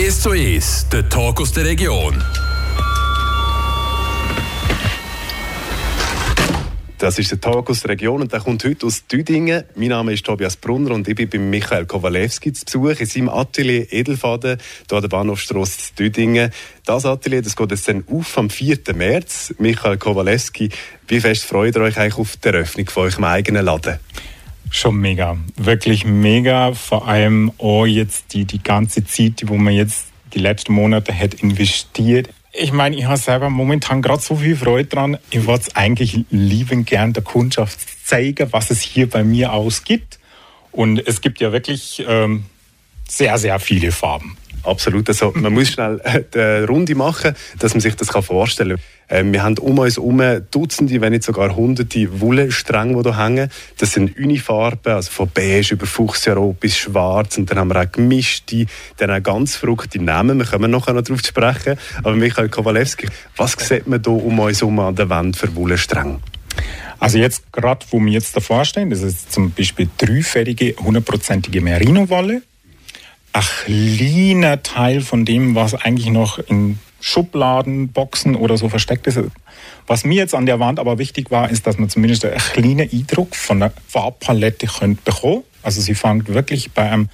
1 zu 1, der Talk aus der Region. Das ist der Tag aus der Region und der kommt heute aus Düdingen. Mein Name ist Tobias Brunner und ich bin bei Michael Kowalewski zu Besuch in seinem Atelier Edelfaden, hier an der Bahnhofstrasse in Düdingen. Das Atelier das geht jetzt dann auf am 4. März. Michael Kowalewski, wie fest freut ihr euch eigentlich auf die Eröffnung von eurem eigenen Laden? Schon mega, wirklich mega. Vor allem auch jetzt die, die ganze Zeit, wo man jetzt die letzten Monate hat investiert ich meine, ich habe selber momentan gerade so viel Freude dran. Ich würde es eigentlich lieben gern der Kundschaft zeigen, was es hier bei mir ausgibt. Und es gibt ja wirklich ähm, sehr, sehr viele Farben. Absolut. Also, man muss schnell eine Runde machen, dass man sich das vorstellen kann. Ähm, wir haben um uns herum Dutzende, wenn nicht sogar Hunderte Wollstränge, die hier hängen. Das sind Unifarben, also von beige über Fuchsjarot bis schwarz. Und dann haben wir auch gemischte, dann auch ganz verrückte Namen. Wir kommen nachher noch darauf zu sprechen. Aber Michael Kowalewski, was sieht man hier um uns herum an der Wand für Wollstränge? Also jetzt gerade, wo wir jetzt davor stehen, das ist zum Beispiel dreifädige, hundertprozentige Merino-Wolle. Ein kleiner Teil von dem, was eigentlich noch in Schubladen, Boxen oder so versteckt ist. Was mir jetzt an der Wand aber wichtig war, ist, dass man zumindest einen kleinen Eindruck von der Farbpalette könnt bekommen. Also sie fängt wirklich bei einem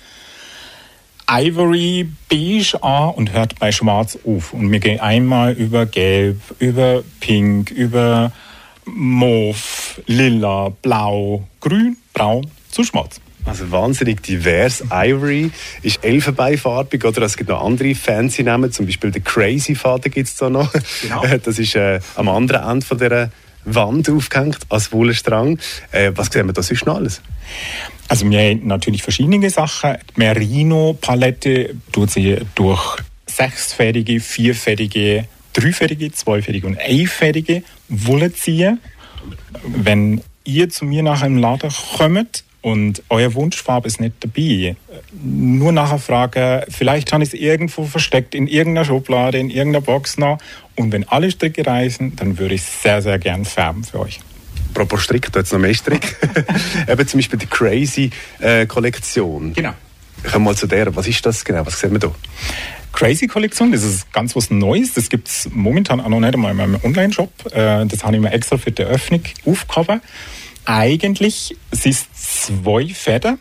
Ivory Beige an und hört bei Schwarz auf. Und wir gehen einmal über Gelb, über Pink, über Mauve, Lila, Blau, Grün, Braun zu Schwarz. Also wahnsinnig divers. Ivory ist elfenbeinfarbig oder es gibt noch andere fancy Namen, zum Beispiel der Crazy Faden gibt es da noch. Genau. Das ist äh, am anderen Ende von dieser Wand aufgehängt als Wollstrang. Äh, was sehen wir da sonst noch alles? Also wir haben natürlich verschiedene Sachen. Die Merino-Palette tut sie durch sechsfädige, vierfädige, dreifädige, zweifädige und einfädige Wolle ziehen. Wenn ihr zu mir nachher im Laden kommt, und euer Wunschfarbe ist nicht dabei. Nur nachher fragen, vielleicht habe ich es irgendwo versteckt, in irgendeiner Schublade, in irgendeiner Box noch. Und wenn alle Stricke reißen, dann würde ich sehr, sehr gern färben für euch. Apropos Strick, da jetzt noch mehr Strick. Eben zum Beispiel die Crazy-Kollektion. Äh, genau. Ich komme mal zu der. Was ist das genau? Was sehen wir da? Crazy-Kollektion, das ist ganz was Neues. Das gibt es momentan auch noch nicht einmal in meinem Online-Shop. Äh, das habe ich mir extra für die Eröffnung aufgehoben. Eigentlich sind es zwei Fäden,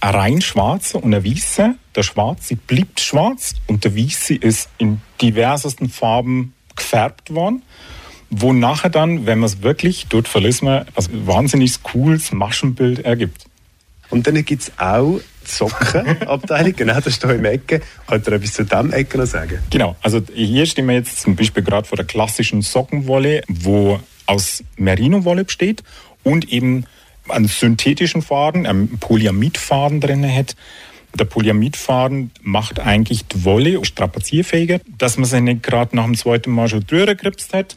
ein rein schwarzer und ein weißer. Der schwarze bleibt schwarz und der weiße ist in diversesten Farben gefärbt worden. Wo nachher dann, wenn man es wirklich dort verlässt, man ein wahnsinnig cooles Maschenbild ergibt. Und dann gibt es auch die Sockenabteilung, genau, das ist hier im Ecke. Könnt ihr etwas zu diesem Ecke noch sagen? Genau, also hier stehen wir jetzt zum Beispiel gerade vor der klassischen Sockenwolle, wo aus Merino-Wolle besteht und eben einen synthetischen Faden, einen Polyamidfaden drin hat. Der Polyamidfaden macht eigentlich die Wolle strapazierfähiger, dass man sie nicht gerade nach dem zweiten Mal schon durchgekripst hat.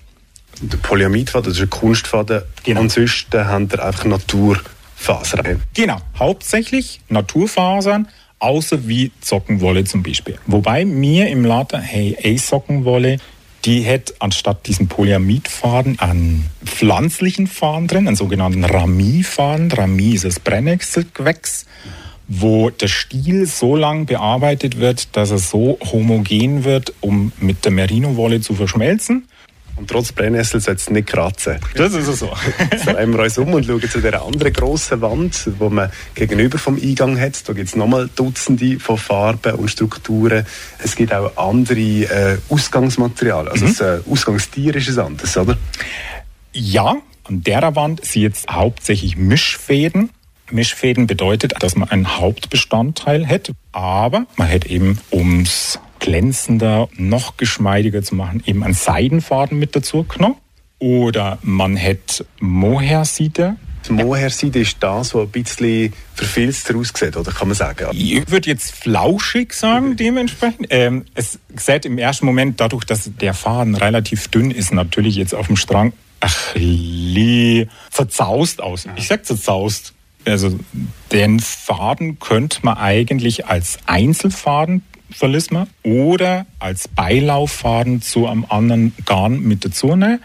Der Polyamidfaden, das ist ein Kunstfaden. Genau. Ansonsten haben wir einfach Naturfasern. Genau, hauptsächlich Naturfasern, außer wie Sockenwolle zum Beispiel. Wobei mir im Laden, hey, ey, Sockenwolle, die hat anstatt diesen Polyamidfaden einen pflanzlichen Faden drin, einen sogenannten Rami-Faden. Rami ist das Brennnesselgewächs, wo der Stiel so lang bearbeitet wird, dass er so homogen wird, um mit der Merino-Wolle zu verschmelzen. Und trotz Brennnessel soll es nicht kratzen. Das ist so. Jetzt drehen wir uns um und schauen zu dieser anderen grossen Wand, die man gegenüber vom Eingang hat. Da gibt es nochmal Dutzende von Farben und Strukturen. Es gibt auch andere äh, Ausgangsmaterialien. Also mhm. das äh, Ausgangstier ist ein anderes, oder? Ja, an der Wand sind jetzt hauptsächlich Mischfäden. Mischfäden bedeutet, dass man einen Hauptbestandteil hat, aber man hat eben ums glänzender, noch geschmeidiger zu machen, eben einen Seidenfaden mit dazu genommen. Oder man hat Mohairseide. Mohairseide ist das, was ein bisschen verfilzt aussieht, oder kann man sagen? Ich würde jetzt flauschig sagen, dementsprechend. Ähm, es sieht im ersten Moment, dadurch, dass der Faden relativ dünn ist, natürlich jetzt auf dem Strang bisschen zerzaust aus. Ich sag zerzaust. Also den Faden könnte man eigentlich als Einzelfaden Verlisma oder als Beilauffaden zu einem anderen Garn mit dazu nehmen,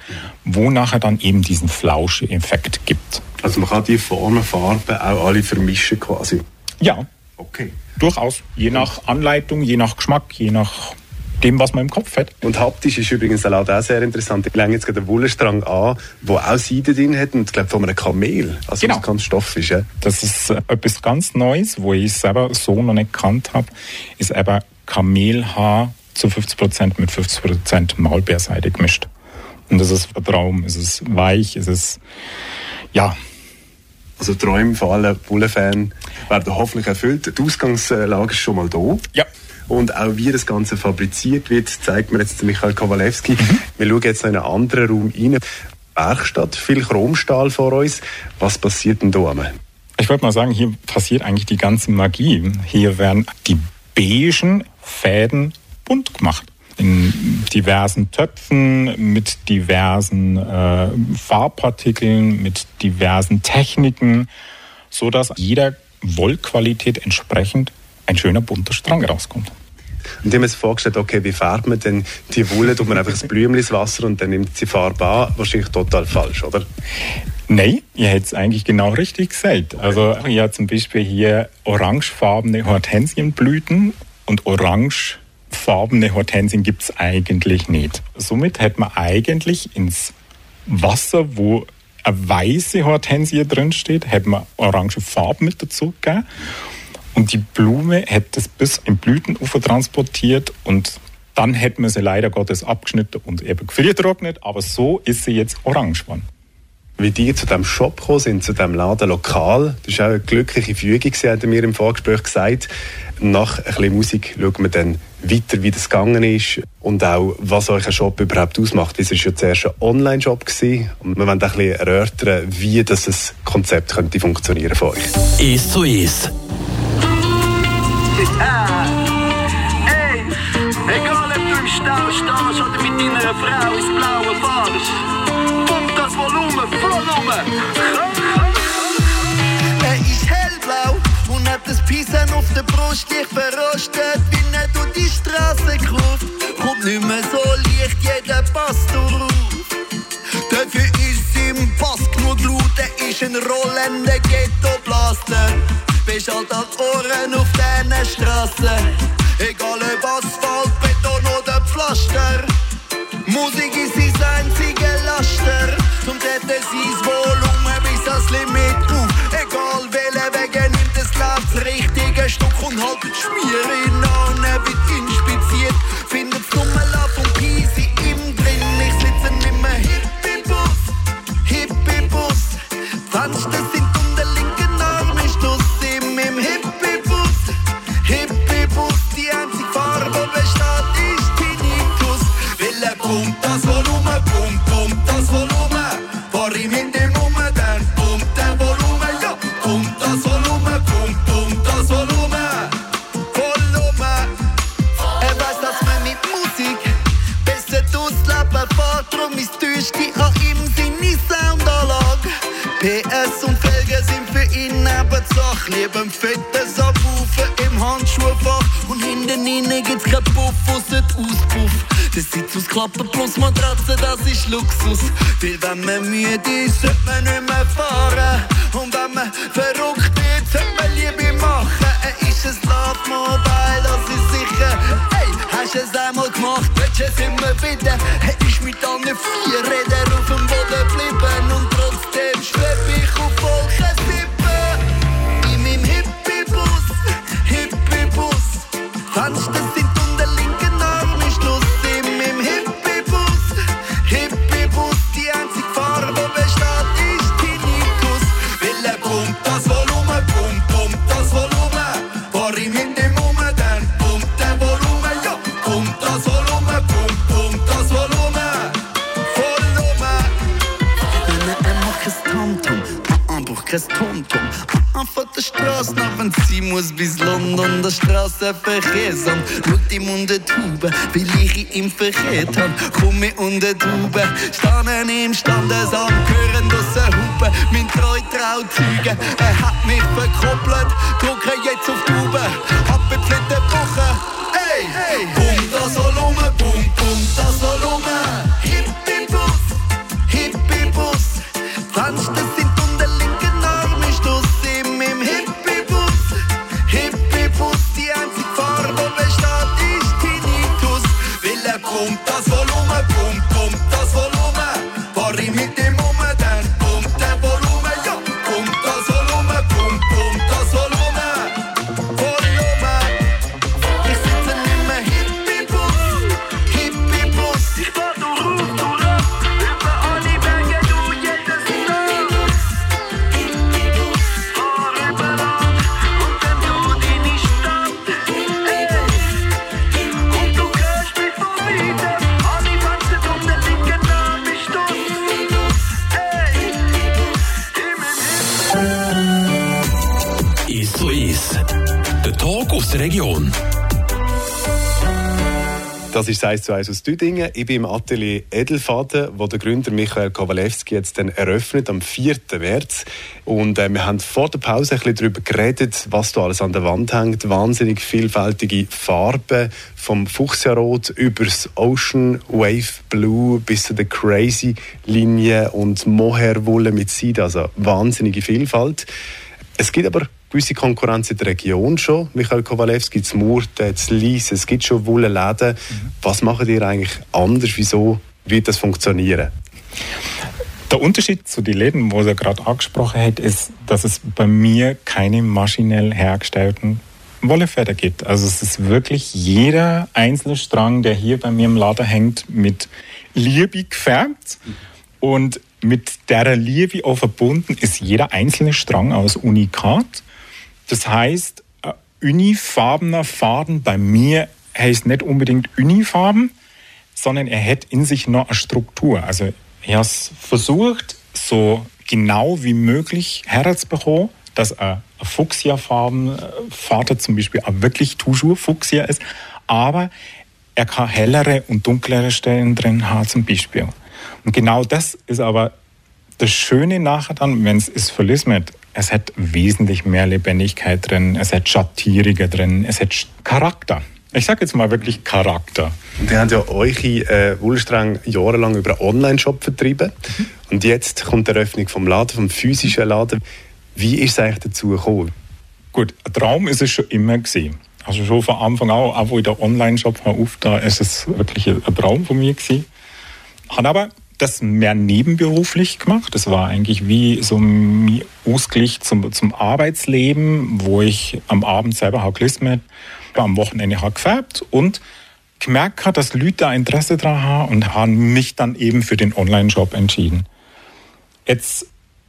wo nachher dann eben diesen Flausche-Effekt gibt. Also man kann die Formen, Farben auch alle vermischen quasi? Ja, Okay. Durchaus. Je nach Anleitung, je nach Geschmack, je nach dem, was man im Kopf hat. Und haptisch ist übrigens auch sehr interessant. Ich lege jetzt gerade einen Wollenstrang an, der auch Seide drin hat und ich glaube von einem Kamel. Also Genau. ganz Stoff ist. Ja? Das ist äh, etwas ganz Neues, wo ich selber so noch nicht gekannt habe, ist eben Kamelhaar zu 50% mit 50% Maulbeerseide gemischt. Und das ist ein Traum. Es ist weich, es ist, ja, Also Träume von allen Wollenfans werden hoffentlich erfüllt. Die Ausgangslage ist schon mal da. ja. Und auch wie das Ganze fabriziert wird, zeigt mir jetzt Michael Kowalewski. Wir schauen jetzt in einen anderen Raum rein. Werkstatt, viel Chromstahl vor uns. Was passiert denn da? Ich wollte mal sagen, hier passiert eigentlich die ganze Magie. Hier werden die beigen Fäden bunt gemacht. In diversen Töpfen, mit diversen äh, Farbpartikeln, mit diversen Techniken, so dass jeder Wollqualität entsprechend ein schöner bunter Strang rauskommt. Und ich habe mir vorgestellt, okay, wie färbt man denn die Wolle? Tut man einfach ein Blümchen ins Wasser und dann nimmt sie Farbe an? Wahrscheinlich total falsch, oder? Nein, ihr hättet es eigentlich genau richtig gesagt. Also ihr habt zum Beispiel hier orangefarbene Hortensienblüten und orangefarbene Hortensien gibt es eigentlich nicht. Somit hätte man eigentlich ins Wasser, wo eine weiße Hortensie drin steht, hätte man orange Farbe mit dazu gegeben. Und die Blume hätte es bis in Blütenufer transportiert und dann hätte man sie leider Gottes abgeschnitten und eben gefriertrocknet, aber so ist sie jetzt orange geworden. Wie die zu diesem Shop gekommen sind, zu diesem Laden lokal, das war auch eine glückliche Fügung, hat er mir im Vorgespräch gesagt. Nach ein bisschen Musik schauen wir dann weiter, wie das gegangen ist und auch, was euch ein Shop überhaupt ausmacht. Es war ja zuerst ein Online-Shop gewesen und wir wollen auch ein bisschen erörtern, wie das ein Konzept könnte funktionieren von euch. Ist zu ist. Ey, egal ob du im Stau stehst oder mit deiner Frau ins Blaue fahrst, pump das Volumen voll um. Er ist hellblau und hat das Pisan auf der Brust leicht verrostet, wie er durch die Straße kurft. Kommt nicht mehr so leicht, jeder passt drauf. Dafür ist im Pass genug Blut, er ist ein rollender Ghetto-Blaster. Bist halt die Ohren auf diesen Straßen. Egal ob Asphalt, Beton oder Pflaster. Musik ist Laster. Zum Retten sein Volumen bis ans Limit auf. Egal welcher Weg nimmt, es läuft das richtige Stück und haltet Schmier in an. Türste an ihm seine Soundanlage. PS und Felgen sind für ihn Nebensache. Lieber fettes Abrufen im Handschuhfach. Und hinten innen gibt's kein Puff, ausser Auspuff. Der Sitz aus Klappen plus Matratze, das ist Luxus. Weil wenn man müde ist, sollte man nicht mehr fahren. Und wenn man verrückt hast es einmal gemacht, willst es immer wieder? Er ist mit allen vier Rädern auf dem Boden geblieben. Und trotzdem schweb ich auf Von der Straße nach, wenn sie muss bis London, das Straßenverkehrsamt. Schaut ihm unter die Haube, weil ich ihn verkehrt hab. Komm mir unter die Haube, standen im Standesamt, hören das Hupe, mein treu Trauzeuge. Er hat mich verkoppelt, drücke jetzt auf die Haube, abgepflegte Woche. Hey, hey, bum das Volumen, juntas aus der Region. Das ist 1 zu 1 aus Düdingen. Ich bin im Atelier Edelfaden, wo der Gründer Michael Kowalewski jetzt dann eröffnet am 4. März. Und äh, wir haben vor der Pause ein bisschen darüber geredet, was da alles an der Wand hängt. Wahnsinnig vielfältige Farben, vom Fuchsiarot über das Ocean Wave Blue bis zu der Crazy Linie und Mohairwolle mit Seide. Also wahnsinnige Vielfalt. Es gibt aber gewisse Konkurrenz in der Region schon. Michael Kowalewski, zu Murten, zu Lies, es gibt schon Wollenläden. Was macht ihr eigentlich anders? Wieso wird das funktionieren? Der Unterschied zu den Läden, wo er gerade angesprochen hat, ist, dass es bei mir keine maschinell hergestellten Wollefeder gibt. Also es ist wirklich jeder einzelne Strang, der hier bei mir im Laden hängt, mit Liebe gefärbt. Und mit der Liebe auch verbunden ist jeder einzelne Strang aus Unikat. Das heißt, ein unifarbener Faden bei mir heißt nicht unbedingt unifarben, sondern er hat in sich noch eine Struktur. Also er hat versucht, so genau wie möglich herzubekommen, dass ein Fuchsia-Farben Vater zum Beispiel auch wirklich toujours Fuchsia ist, aber er kann hellere und dunklere Stellen drin haben zum Beispiel. Und genau das ist aber das Schöne nachher dann, wenn es ist verlismet, es hat wesentlich mehr Lebendigkeit drin, es hat Schattierige drin, es hat Charakter. Ich sage jetzt mal wirklich Charakter. Und ihr habt ja eure äh, Wollstrang jahrelang über einen Online-Shop vertrieben. Und jetzt kommt die Eröffnung vom Laden, vom physischen Laden. Wie ist es eigentlich dazu gekommen? Gut, ein Traum ist es schon immer gewesen. Also schon von Anfang an, auch wo ich den Online-Shop aufgetan ist es wirklich ein Traum von mir gewesen. Habe aber das mehr nebenberuflich gemacht. Das war eigentlich wie so ein Ausgleich zum, zum Arbeitsleben, wo ich am Abend selber habe gelismet, am Wochenende habe gefärbt und gemerkt habe, dass Leute Interesse daran haben und haben mich dann eben für den Online-Shop entschieden. Jetzt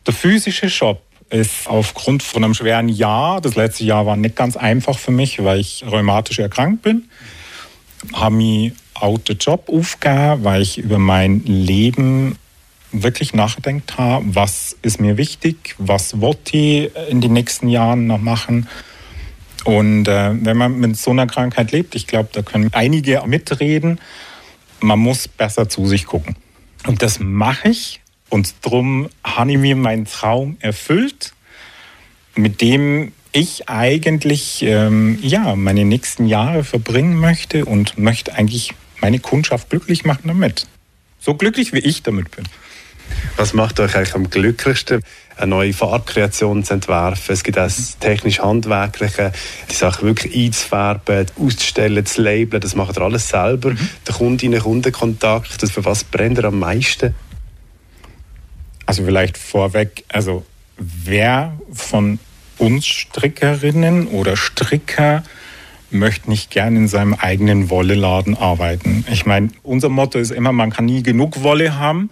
der physische Shop ist aufgrund von einem schweren Jahr, das letzte Jahr war nicht ganz einfach für mich, weil ich rheumatisch erkrankt bin, habe mich auch den Job aufgegeben, weil ich über mein Leben wirklich nachgedacht habe, was ist mir wichtig, was wollte ich in den nächsten Jahren noch machen. Und äh, wenn man mit so einer Krankheit lebt, ich glaube, da können einige mitreden, man muss besser zu sich gucken. Und das mache ich. Und darum habe ich mir meinen Traum erfüllt, mit dem ich eigentlich ähm, ja, meine nächsten Jahre verbringen möchte und möchte eigentlich meine Kundschaft glücklich machen damit. So glücklich wie ich damit bin. Was macht euch eigentlich am glücklichsten, eine neue Farbkreation zu entwerfen? Es gibt auch das technisch-handwerkliche, die Sachen wirklich einzufärben, auszustellen, zu labeln, das macht ihr alles selber. Mhm. Der Kundinnen-Kundenkontakt, das für was brennt ihr am meisten? Also vielleicht vorweg, also wer von uns Strickerinnen oder Stricker möchte nicht gern in seinem eigenen Wolleladen arbeiten. Ich meine, unser Motto ist immer, man kann nie genug Wolle haben.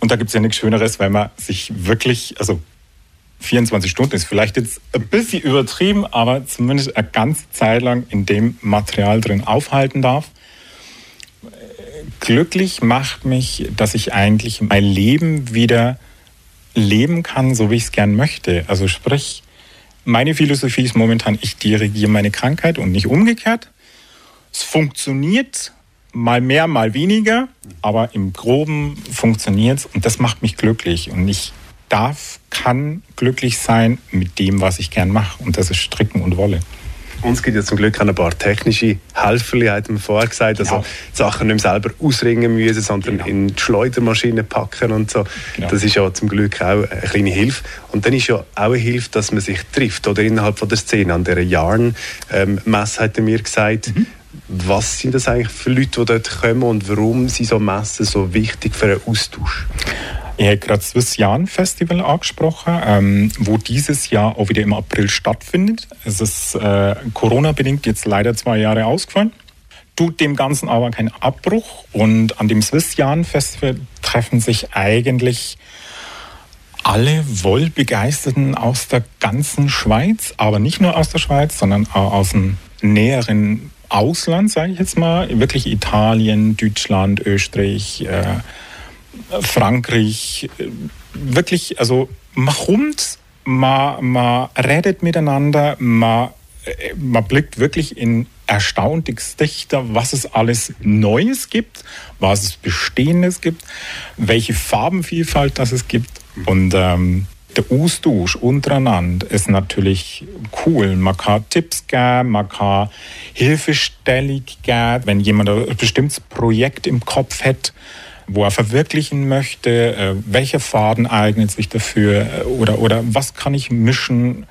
Und da gibt es ja nichts Schöneres, weil man sich wirklich, also 24 Stunden ist vielleicht jetzt ein bisschen übertrieben, aber zumindest eine ganze Zeit lang in dem Material drin aufhalten darf. Glücklich macht mich, dass ich eigentlich mein Leben wieder leben kann, so wie ich es gern möchte. Also sprich, meine Philosophie ist momentan, ich dirigiere meine Krankheit und nicht umgekehrt. Es funktioniert mal mehr, mal weniger, aber im Groben funktioniert es und das macht mich glücklich. Und ich darf, kann glücklich sein mit dem, was ich gern mache. Und das ist Stricken und Wolle. Uns gibt ja zum Glück auch ein paar technische Helfer, hat man vorher gesagt. Also Genau. Sachen nicht mehr selber ausringen müssen, sondern Genau. in die Schleudermaschine packen und so. Genau. Das ist ja zum Glück auch eine kleine Hilfe. Und dann ist ja auch eine Hilfe, dass man sich trifft oder innerhalb von der Szene. An dieser Yarn-Messe hat er mir gesagt, Was sind das eigentlich für Leute, die dort kommen und warum sind so Messen so wichtig für einen Austausch? Ich habe gerade das Swiss Jan Festival angesprochen, ähm, wo dieses Jahr auch wieder im April stattfindet. Es ist äh, Corona-bedingt jetzt leider zwei Jahre ausgefallen. Tut dem Ganzen aber keinen Abbruch. Und an dem Swiss Jan Festival treffen sich eigentlich alle Wollbegeisterten aus der ganzen Schweiz, aber nicht nur aus der Schweiz, sondern auch aus dem näheren Ausland, sage ich jetzt mal. Wirklich Italien, Deutschland, Österreich, äh, Frankreich, äh, wirklich, also man kommt, man, man redet miteinander, man, äh, man blickt wirklich in erstaunliches Dichter, was es alles Neues gibt, was es Bestehendes gibt, welche Farbenvielfalt das es gibt. Und ähm, der Austausch untereinander ist natürlich cool. Man kann Tipps geben, man kann Hilfestellung geben, wenn jemand ein bestimmtes Projekt im Kopf hat, wo er verwirklichen möchte, äh, welcher Faden eignet sich dafür äh, oder, oder was kann ich mischen.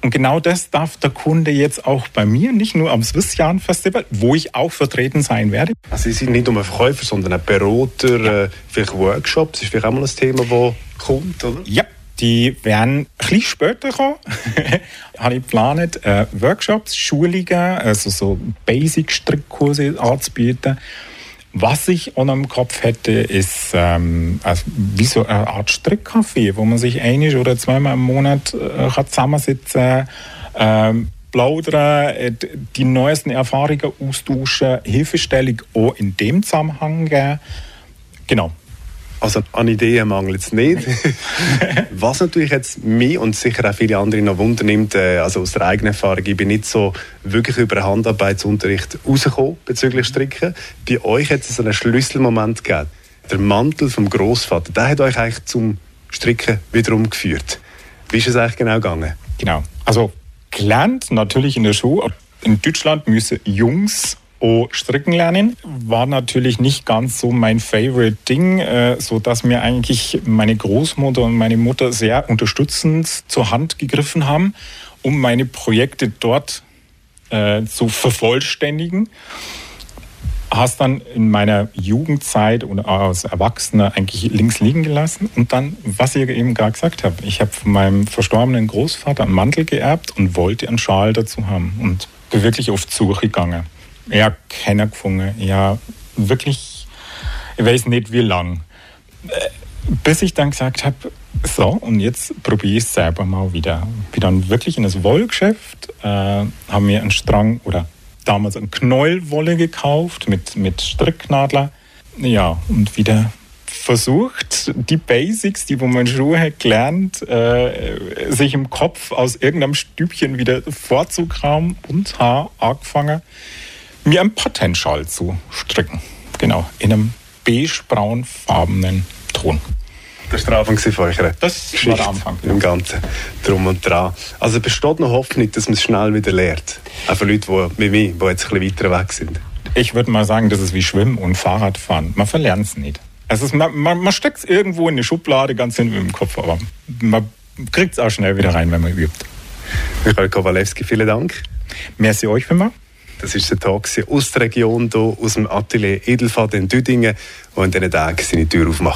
Und genau das darf der Kunde jetzt auch bei mir, nicht nur am Swiss Yarn Festival, wo ich auch vertreten sein werde. Also Sie sind nicht nur ein Verkäufer, sondern ein Berater, äh, vielleicht Workshops, ist vielleicht auch mal ein Thema, das kommt, oder? Ja, die werden ein bisschen später kommen. habe ich geplant, äh, Workshops, Schulungen, also so Basic-Strickkurse anzubieten. Was ich auch noch Kopf hätte, ist ähm, also wie so eine Art Strickcafé, wo man sich ein oder zweimal im Monat äh, kann zusammensitzen ähm, plaudern, äh, die neuesten Erfahrungen austauschen, Hilfestellung auch in dem Zusammenhang geben. Genau. Also an Ideen mangelt es nicht. Was natürlich jetzt mich und sicher auch viele andere noch wundernimmt, äh, also aus der eigenen Erfahrung, ich bin nicht so wirklich über Handarbeitsunterricht rausgekommen bezüglich Stricken. Bei euch hat es so einen Schlüsselmoment gegeben. Der Mantel vom Großvater, der hat euch eigentlich zum Stricken wiederum geführt. Wie ist es eigentlich genau gegangen? Genau. Also gelernt natürlich in der Schule. In Deutschland müssen Jungs auch stricken lernen. War natürlich nicht ganz so mein Favorite Ding, äh, so dass mir eigentlich meine Großmutter und meine Mutter sehr unterstützend zur Hand gegriffen haben, um meine Projekte dort äh, zu vervollständigen. Hast dann in meiner Jugendzeit oder als Erwachsener eigentlich links liegen gelassen. Und dann, was ich eben gerade gesagt habe, ich habe von meinem verstorbenen Großvater einen Mantel geerbt und wollte einen Schal dazu haben. Und bin wirklich auf Suche gegangen. Ja, keiner gefunden. Ja, wirklich, ich weiß nicht wie lang. Bis ich dann gesagt habe, so, und jetzt probiere ich es selber mal wieder. Bin dann wirklich in das Wollgeschäft, äh, habe mir einen Strang oder damals einen Knäuelwolle gekauft mit, mit Stricknadler. Ja, und wieder versucht, die Basics, die man Schuhe hat gelernt, äh, sich im Kopf aus irgendeinem Stübchen wieder vorzukramen und habe angefangen, mir einen Patentschal zu stricken. Genau, in einem beige-braunfarbenen Ton. Das war der Anfang von eurer Das war Geschichte der Anfang. Im Ganzen. Drum und dran. Also besteht noch Hoffnung, dass man es schnell wieder lernt. Auch für Leute, die, wie mich, die jetzt ein bisschen weiter weg sind. Ich würde mal sagen, das ist wie Schwimmen und Fahrradfahren. Man verlernt es nicht. Es ist, man man, man steckt es irgendwo in eine Schublade ganz hinten im Kopf, aber man kriegt es auch schnell wieder rein, wenn man übt. Michael Kowalewski, vielen Dank. Merci euch mal. Das ist der Tag aus der Region, hier aus dem Atelier Edelfahrt in Düdingen, wo in diesen Tagen seine Tür aufmacht.